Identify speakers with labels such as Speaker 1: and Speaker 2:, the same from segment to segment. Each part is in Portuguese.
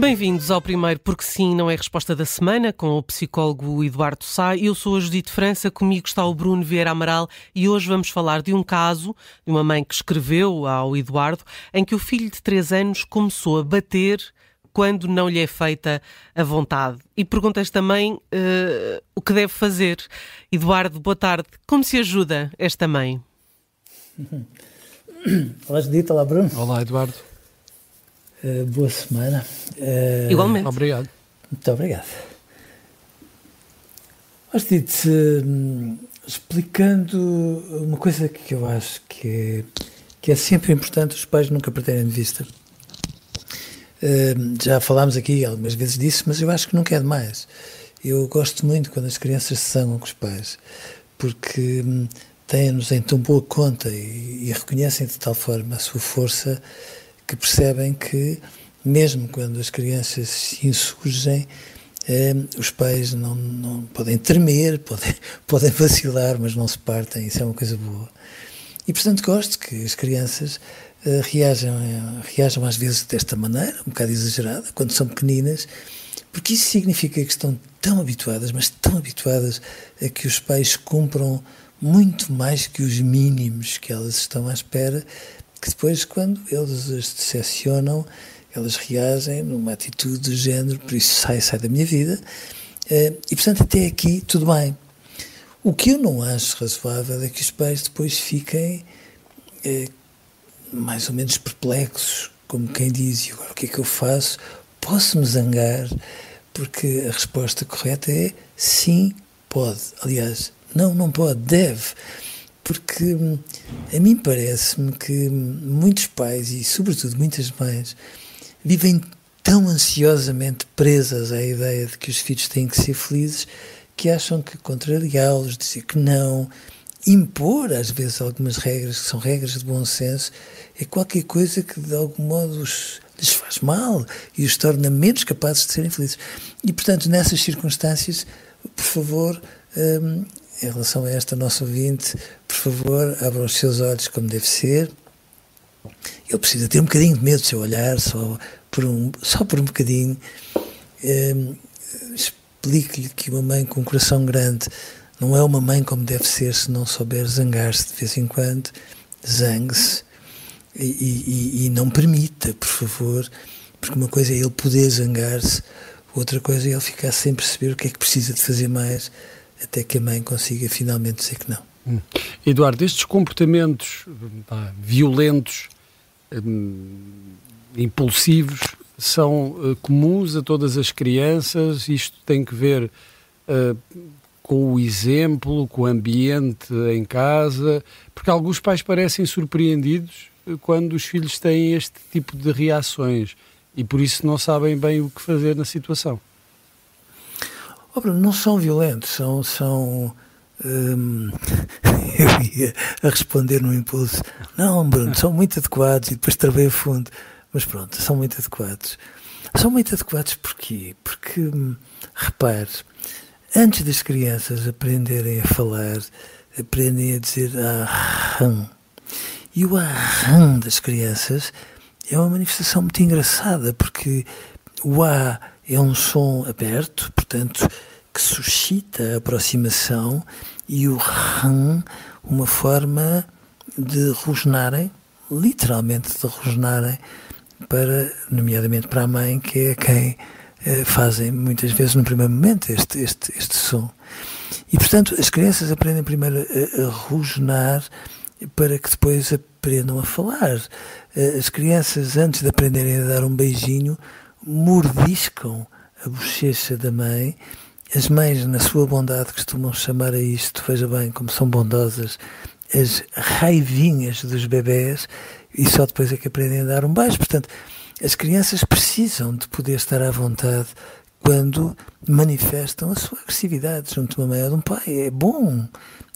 Speaker 1: Bem-vindos ao primeiro Porque Sim Não é Resposta da Semana, com o psicólogo Eduardo Sá. Eu sou a Judite França, comigo está o Bruno Vieira Amaral e hoje vamos falar de um caso de uma mãe que escreveu ao Eduardo em que o filho de 3 anos começou a bater quando não lhe é feita a vontade. E perguntas também uh, o que deve fazer. Eduardo, boa tarde. Como se ajuda esta mãe?
Speaker 2: Olá, Judite. Olá, Bruno.
Speaker 3: Olá, Eduardo.
Speaker 2: Uh, boa semana. Uh,
Speaker 1: Igualmente.
Speaker 3: Obrigado.
Speaker 2: Muito obrigado. Judite, uh, explicando uma coisa que eu acho que é, que é sempre importante os pais nunca perderem de vista. já falámos aqui algumas vezes disso, mas eu acho que nunca é demais. Eu gosto muito quando as crianças se zangam com os pais, porque um, têm-nos em tão boa conta e, e reconhecem de tal forma a sua força que percebem que, mesmo quando as crianças se insurgem, eh, os pais não, não podem tremer, podem, podem vacilar, mas não se partem, isso é uma coisa boa. E, portanto, gosto que as crianças eh, reajam, reajam às vezes desta maneira, um bocado exagerada, quando são pequeninas, porque isso significa que estão tão habituadas, mas tão habituadas a que os pais cumpram muito mais que os mínimos que elas estão à espera, que depois, quando eles as decepcionam, elas reagem numa atitude do género, por isso sai, sai da minha vida. Eh, e, portanto, até aqui tudo bem. O que eu não acho razoável é que os pais depois fiquem eh, mais ou menos perplexos, como quem diz, e agora o que é que eu faço? Posso me zangar? Porque a resposta correta é sim, pode. Aliás, não, não pode, deve porque hum, a mim parece-me que muitos pais e, sobretudo, muitas mães vivem tão ansiosamente presas à ideia de que os filhos têm que ser felizes que acham que contrariá-los, dizer que não, impor às vezes algumas regras que são regras de bom senso é qualquer coisa que de algum modo os, lhes faz mal e os torna menos capazes de serem felizes. E portanto, nessas circunstâncias, por favor, hum, em relação a esta nossa ouvinte, por favor, abra os seus olhos como deve ser. Ele precisa ter um bocadinho de medo do seu olhar, só por um, só por um bocadinho. Um, Explique-lhe que uma mãe com um coração grande não é uma mãe como deve ser se não souber zangar-se de vez em quando. Zangue-se e, e, e não permita, por favor, porque uma coisa é ele poder zangar-se, outra coisa é ele ficar sem perceber o que é que precisa de fazer mais até que a mãe consiga finalmente dizer que não.
Speaker 3: Hum. Eduardo, estes comportamentos pá, violentos, hum, impulsivos, são uh, comuns a todas as crianças. Isto tem que ver uh, com o exemplo, com o ambiente em casa, porque alguns pais parecem surpreendidos eh, quando os filhos têm este tipo de reações e por isso não sabem bem o que fazer na situação.
Speaker 2: Oh, Bruno, não são violentos, são. são hum, eu ia a responder no impulso. Não, Bruno, são muito adequados e depois travei a fundo. Mas pronto, são muito adequados. São muito adequados porquê? Porque, hum, repare, antes das crianças aprenderem a falar, aprendem a dizer aham. E o aham das crianças é uma manifestação muito engraçada, porque o A é um som aberto, portanto, que suscita a aproximação, e o ram, uma forma de rosnarem, literalmente de rosnarem, para, nomeadamente para a mãe, que é quem eh, fazem muitas vezes no primeiro momento este, este, este som. E, portanto, as crianças aprendem primeiro a, a rosnar para que depois aprendam a falar. As crianças, antes de aprenderem a dar um beijinho, mordiscam a bochecha da mãe. As mães, na sua bondade, costumam chamar a isto, veja bem como são bondosas, as raivinhas dos bebés, e só depois é que aprendem a dar um beijo. Portanto, as crianças precisam de poder estar à vontade quando manifestam a sua agressividade junto de uma mãe ou de um pai. É bom.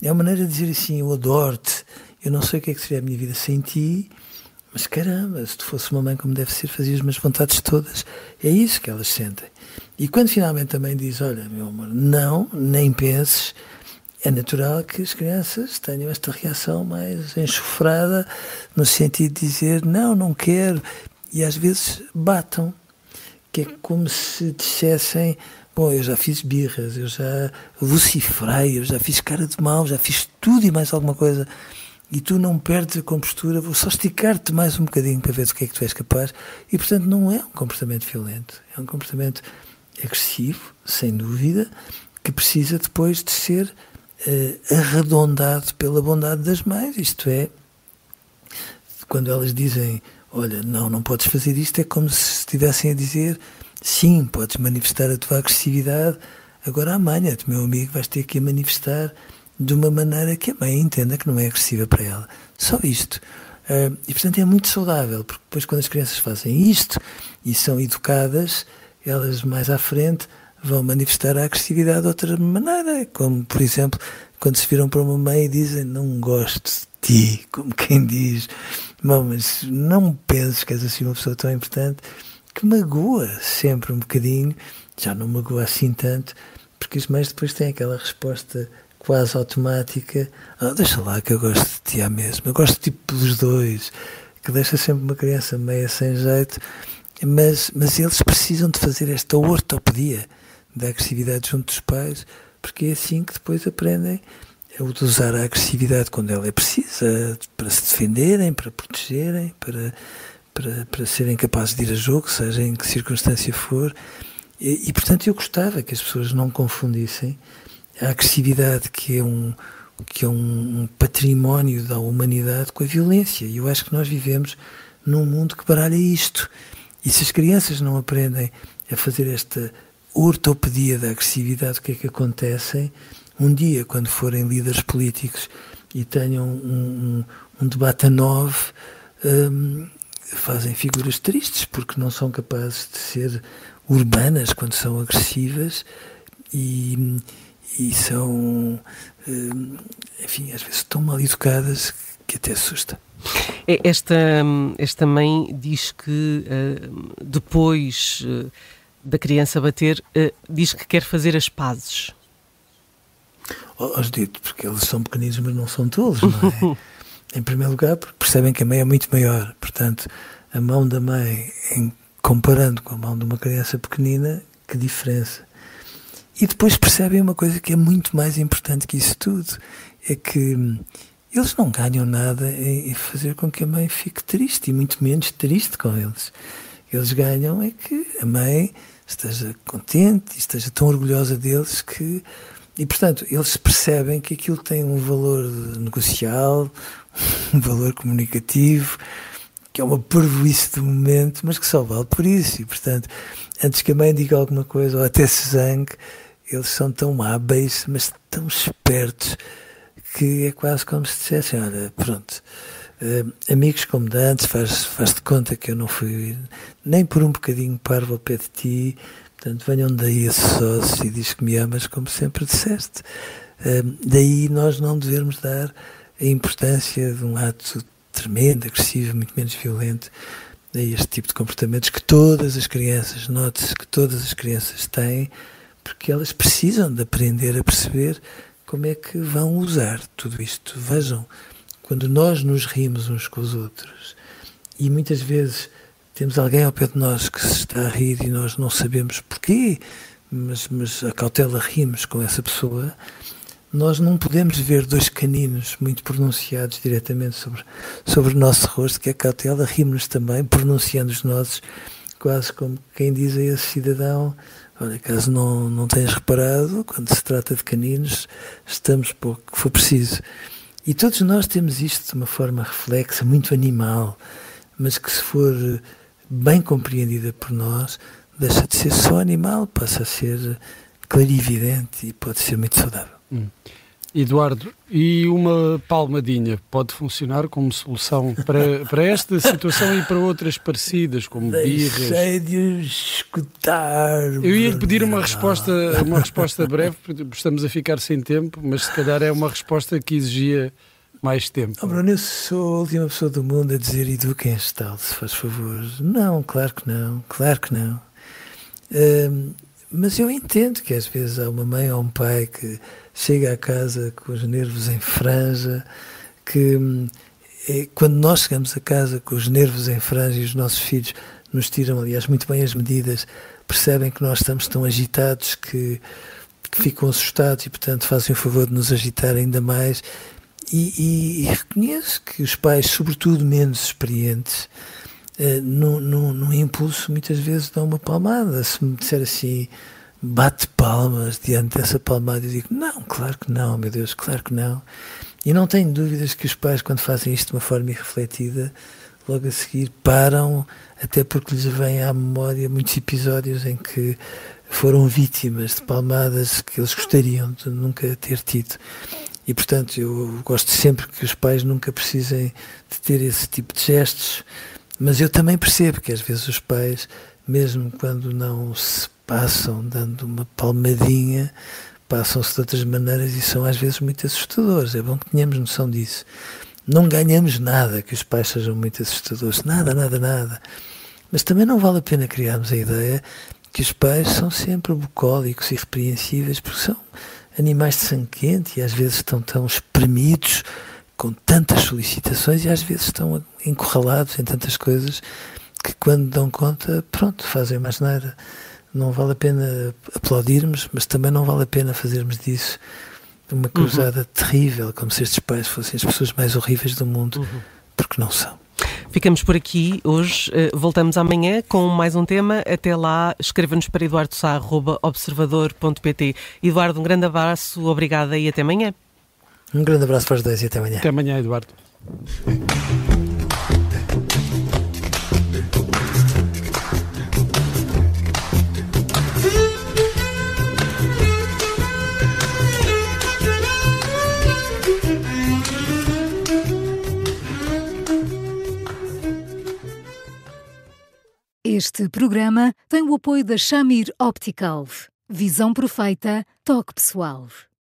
Speaker 2: É uma maneira de dizer assim: eu adoro-te, eu não sei o que é que seria a minha vida sem ti, mas caramba, se tu fosse uma mãe como deve ser, fazias as minhas vontades todas. É isso que elas sentem. E quando finalmente também diz: Olha, meu amor, não, nem penses, é natural que as crianças tenham esta reação mais enxofrada, no sentido de dizer: Não, não quero. E às vezes batam, que é como se dissessem: Bom, eu já fiz birras, eu já vocifrei, eu já fiz cara de mal, já fiz tudo e mais alguma coisa e tu não perdes a compostura, vou só esticar-te mais um bocadinho para ver do que é que tu és capaz. E, portanto, não é um comportamento violento, é um comportamento agressivo, sem dúvida, que precisa depois de ser uh, arredondado pela bondade das mães. Isto é, quando elas dizem, olha, não, não podes fazer isto, é como se estivessem a dizer, sim, podes manifestar a tua agressividade, agora amanhã, meu amigo, vais ter que manifestar de uma maneira que a mãe entenda que não é agressiva para ela. Só isto. Uh, e portanto é muito saudável, porque depois quando as crianças fazem isto e são educadas, elas mais à frente vão manifestar a agressividade de outra maneira, como por exemplo quando se viram para uma mãe e dizem não gosto de ti, como quem diz, mas não penses que és assim uma pessoa tão importante, que magoa sempre um bocadinho, já não magoa assim tanto, porque as mães depois têm aquela resposta quase automática. Ah, deixa lá que eu gosto de ti à mesma. Eu gosto tipo dos dois, que deixa sempre uma criança meia sem jeito. Mas, mas eles precisam de fazer esta ortopedia da agressividade junto dos pais, porque é assim que depois aprendem a usar a agressividade quando ela é precisa, para se defenderem, para protegerem, para, para, para serem capazes de ir a jogo, seja em que circunstância for. E, e portanto, eu gostava que as pessoas não confundissem a agressividade que é um que é um património da humanidade com a violência. E eu acho que nós vivemos num mundo que baralha isto. E se as crianças não aprendem a fazer esta ortopedia da agressividade, o que é que acontece? Um dia, quando forem líderes políticos e tenham um, um, um debate a nove, um, fazem figuras tristes porque não são capazes de ser urbanas quando são agressivas e, e são, hum, enfim, às vezes tão mal educadas que até assusta.
Speaker 1: É, esta, esta mãe diz que uh, depois uh, da criança bater, diz que quer fazer as pazes.
Speaker 2: Os dito, porque eles são pequeninos, mas não são todos, não é? em primeiro lugar, porque percebem que a mãe é muito maior. Portanto, a mão da mãe, em, comparando com a mão de uma criança pequenina, que diferença. E depois percebem uma coisa que é muito mais importante que isso tudo: é que eles não ganham nada em fazer com que a mãe fique triste, e muito menos triste com eles. Eles ganham é que a mãe esteja contente esteja tão orgulhosa deles que. E, portanto, eles percebem que aquilo tem um valor negocial, um valor comunicativo, que é uma parvoíce do momento, mas que só vale por isso. E, portanto, antes que a mãe diga alguma coisa ou até se zangue, eles são tão hábeis, mas tão espertos, que é quase como se dissessem: olha, pronto, uh, amigos como de antes, faz, faz de conta que eu não fui nem por um bocadinho parvo ao pé de ti, portanto, venham daí a sócios e diz que me amas como sempre disseste. Uh, daí nós não devemos dar a importância de um ato tremendo, agressivo, muito menos violento, a este tipo de comportamentos que todas as crianças, note-se que todas as crianças têm, porque elas precisam de aprender a perceber como é que vão usar tudo isto. Vejam, quando nós nos rimos uns com os outros e muitas vezes temos alguém ao pé de nós que se está a rir e nós não sabemos porquê, mas, mas a cautela rimos com essa pessoa, nós não podemos ver dois caninos muito pronunciados diretamente sobre, sobre o nosso rosto, que a cautela rimos também, pronunciando os nossos, quase como quem diz a esse cidadão Olha, caso não, não tenhas reparado, quando se trata de caninos, estamos pouco que for preciso. E todos nós temos isto de uma forma reflexa, muito animal, mas que se for bem compreendida por nós, deixa de ser só animal, passa a ser clarividente e pode ser muito saudável. Hum.
Speaker 3: Eduardo, e uma palmadinha pode funcionar como solução para, para esta situação e para outras parecidas, como birras?
Speaker 2: Deixei de escutar.
Speaker 3: Eu ia lhe pedir uma resposta, uma resposta breve, porque estamos a ficar sem tempo, mas se calhar é uma resposta que exigia mais tempo.
Speaker 2: Oh, Bruno, eu sou a última pessoa do mundo a dizer eduquem-se tal, se faz favor. Não, claro que não, claro que não. Uh, mas eu entendo que às vezes há uma mãe ou um pai que chega à casa com os nervos em franja, que é, quando nós chegamos a casa com os nervos em franja e os nossos filhos nos tiram, aliás, muito bem as medidas, percebem que nós estamos tão agitados que, que ficam assustados e, portanto, fazem o favor de nos agitar ainda mais. E, e, e reconheço que os pais, sobretudo menos experientes, eh, no impulso, muitas vezes dão uma palmada. Se me disser assim, bate palmas diante dessa palmada. Eu digo, não, claro que não, meu Deus, claro que não. E não tenho dúvidas que os pais, quando fazem isto de uma forma irrefletida, logo a seguir param, até porque lhes vem à memória muitos episódios em que foram vítimas de palmadas que eles gostariam de nunca ter tido. E, portanto, eu gosto sempre que os pais nunca precisem de ter esse tipo de gestos, mas eu também percebo que às vezes os pais, mesmo quando não se passam dando uma palmadinha, passam-se de outras maneiras e são às vezes muito assustadores. É bom que tenhamos noção disso. Não ganhamos nada que os pais sejam muito assustadores, nada, nada, nada. Mas também não vale a pena criarmos a ideia que os pais são sempre bucólicos e repreensíveis, porque são animais de sangue quente e às vezes estão tão espremidos com tantas solicitações e às vezes estão encurralados em tantas coisas que quando dão conta, pronto, fazem mais nada não vale a pena aplaudirmos, mas também não vale a pena fazermos disso uma uhum. cruzada uhum. terrível, como se estes pais fossem as pessoas mais horríveis do mundo, uhum. porque não são.
Speaker 1: Ficamos por aqui hoje. Eh, voltamos amanhã com mais um tema. Até lá, escreva-nos para eduardosá.observador.pt. Eduardo, um grande abraço, obrigada e até amanhã.
Speaker 2: Um grande abraço para os dois e até amanhã.
Speaker 3: Até amanhã, Eduardo.
Speaker 4: Este programa tem o apoio da Shamir Optical. Visão perfeita, toque pessoal.